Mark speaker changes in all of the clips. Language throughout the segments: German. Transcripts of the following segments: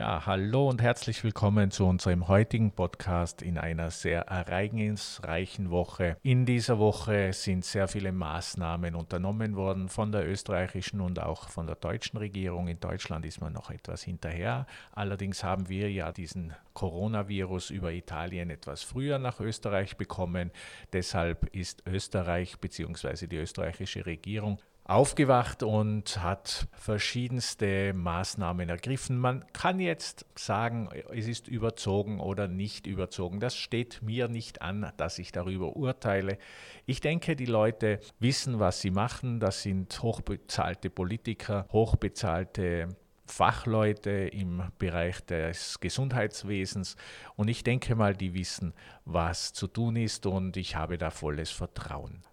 Speaker 1: Ja, hallo und herzlich willkommen zu unserem heutigen Podcast in einer sehr ereignisreichen Woche. In dieser Woche sind sehr viele Maßnahmen unternommen worden von der österreichischen und auch von der deutschen Regierung. In Deutschland ist man noch etwas hinterher. Allerdings haben wir ja diesen Coronavirus über Italien etwas früher nach Österreich bekommen. Deshalb ist Österreich bzw. die österreichische Regierung aufgewacht und hat verschiedenste Maßnahmen ergriffen. Man kann jetzt sagen, es ist überzogen oder nicht überzogen. Das steht mir nicht an, dass ich darüber urteile. Ich denke, die Leute wissen, was sie machen. Das sind hochbezahlte Politiker, hochbezahlte Fachleute im Bereich des Gesundheitswesens und ich denke mal, die wissen, was zu tun ist und ich habe da volles Vertrauen.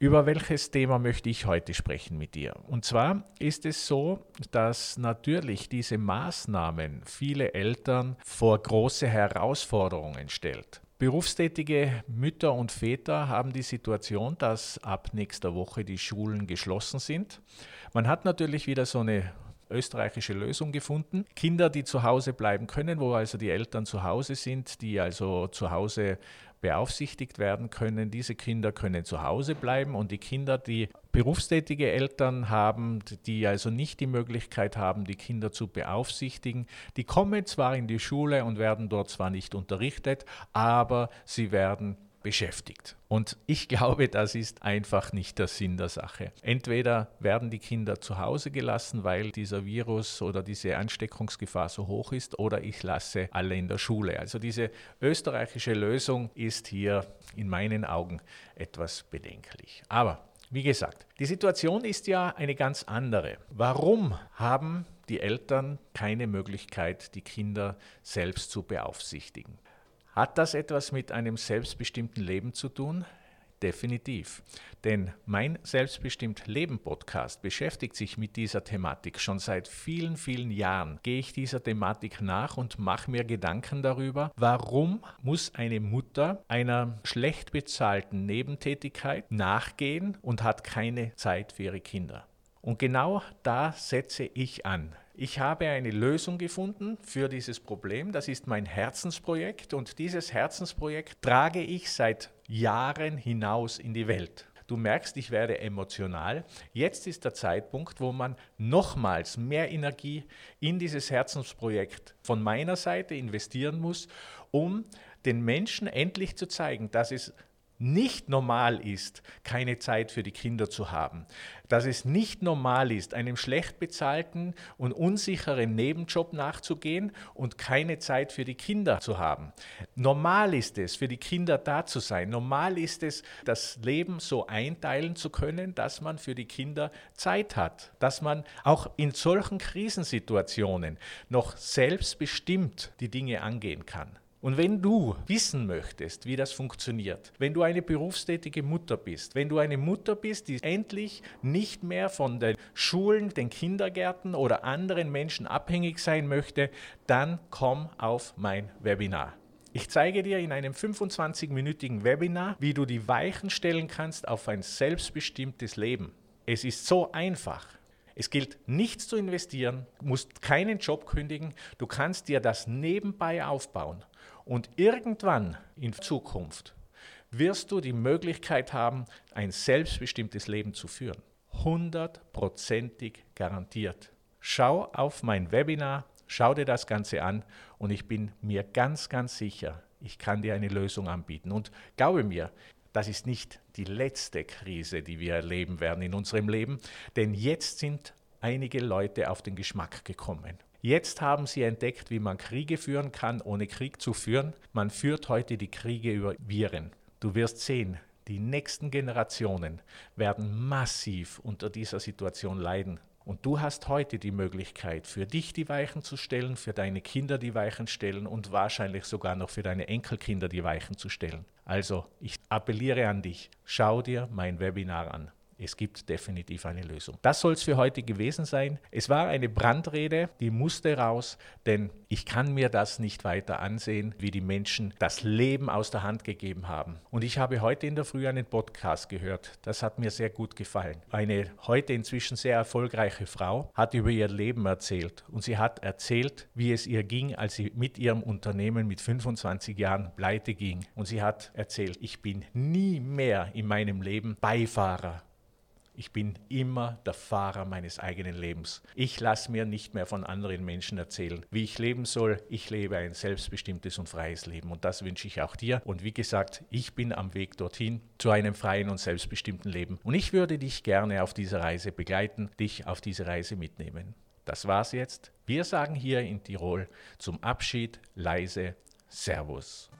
Speaker 1: Über welches Thema möchte ich heute sprechen mit dir? Und zwar ist es so, dass natürlich diese Maßnahmen viele Eltern vor große Herausforderungen stellt. Berufstätige Mütter und Väter haben die Situation, dass ab nächster Woche die Schulen geschlossen sind. Man hat natürlich wieder so eine österreichische Lösung gefunden. Kinder, die zu Hause bleiben können, wo also die Eltern zu Hause sind, die also zu Hause beaufsichtigt werden können. Diese Kinder können zu Hause bleiben und die Kinder, die berufstätige Eltern haben, die also nicht die Möglichkeit haben, die Kinder zu beaufsichtigen, die kommen zwar in die Schule und werden dort zwar nicht unterrichtet, aber sie werden beschäftigt. Und ich glaube, das ist einfach nicht der Sinn der Sache. Entweder werden die Kinder zu Hause gelassen, weil dieser Virus oder diese Ansteckungsgefahr so hoch ist, oder ich lasse alle in der Schule. Also diese österreichische Lösung ist hier in meinen Augen etwas bedenklich. Aber wie gesagt, die Situation ist ja eine ganz andere. Warum haben die Eltern keine Möglichkeit, die Kinder selbst zu beaufsichtigen? Hat das etwas mit einem selbstbestimmten Leben zu tun? Definitiv. Denn mein Selbstbestimmt Leben Podcast beschäftigt sich mit dieser Thematik. Schon seit vielen, vielen Jahren gehe ich dieser Thematik nach und mache mir Gedanken darüber, warum muss eine Mutter einer schlecht bezahlten Nebentätigkeit nachgehen und hat keine Zeit für ihre Kinder. Und genau da setze ich an. Ich habe eine Lösung gefunden für dieses Problem. Das ist mein Herzensprojekt und dieses Herzensprojekt trage ich seit Jahren hinaus in die Welt. Du merkst, ich werde emotional. Jetzt ist der Zeitpunkt, wo man nochmals mehr Energie in dieses Herzensprojekt von meiner Seite investieren muss, um den Menschen endlich zu zeigen, dass es nicht normal ist, keine Zeit für die Kinder zu haben, dass es nicht normal ist, einem schlecht bezahlten und unsicheren Nebenjob nachzugehen und keine Zeit für die Kinder zu haben. Normal ist es, für die Kinder da zu sein. Normal ist es, das Leben so einteilen zu können, dass man für die Kinder Zeit hat, dass man auch in solchen Krisensituationen noch selbstbestimmt die Dinge angehen kann. Und wenn du wissen möchtest, wie das funktioniert, wenn du eine berufstätige Mutter bist, wenn du eine Mutter bist, die endlich nicht mehr von den Schulen, den Kindergärten oder anderen Menschen abhängig sein möchte, dann komm auf mein Webinar. Ich zeige dir in einem 25-minütigen Webinar, wie du die Weichen stellen kannst auf ein selbstbestimmtes Leben. Es ist so einfach. Es gilt nichts zu investieren, musst keinen Job kündigen, du kannst dir das nebenbei aufbauen. Und irgendwann in Zukunft wirst du die Möglichkeit haben, ein selbstbestimmtes Leben zu führen. Hundertprozentig garantiert. Schau auf mein Webinar, schau dir das Ganze an und ich bin mir ganz, ganz sicher, ich kann dir eine Lösung anbieten. Und glaube mir, das ist nicht die letzte Krise, die wir erleben werden in unserem Leben, denn jetzt sind einige Leute auf den Geschmack gekommen. Jetzt haben sie entdeckt, wie man Kriege führen kann, ohne Krieg zu führen. Man führt heute die Kriege über Viren. Du wirst sehen, die nächsten Generationen werden massiv unter dieser Situation leiden. Und du hast heute die Möglichkeit, für dich die Weichen zu stellen, für deine Kinder die Weichen stellen und wahrscheinlich sogar noch für deine Enkelkinder die Weichen zu stellen. Also, ich appelliere an dich, schau dir mein Webinar an. Es gibt definitiv eine Lösung. Das soll es für heute gewesen sein. Es war eine Brandrede, die musste raus, denn ich kann mir das nicht weiter ansehen, wie die Menschen das Leben aus der Hand gegeben haben. Und ich habe heute in der Früh einen Podcast gehört. Das hat mir sehr gut gefallen. Eine heute inzwischen sehr erfolgreiche Frau hat über ihr Leben erzählt. Und sie hat erzählt, wie es ihr ging, als sie mit ihrem Unternehmen mit 25 Jahren pleite ging. Und sie hat erzählt, ich bin nie mehr in meinem Leben Beifahrer ich bin immer der Fahrer meines eigenen Lebens. Ich lasse mir nicht mehr von anderen Menschen erzählen, wie ich leben soll. Ich lebe ein selbstbestimmtes und freies Leben und das wünsche ich auch dir. Und wie gesagt, ich bin am Weg dorthin zu einem freien und selbstbestimmten Leben. Und ich würde dich gerne auf dieser Reise begleiten, dich auf diese Reise mitnehmen. Das war's jetzt. Wir sagen hier in Tirol zum Abschied leise Servus.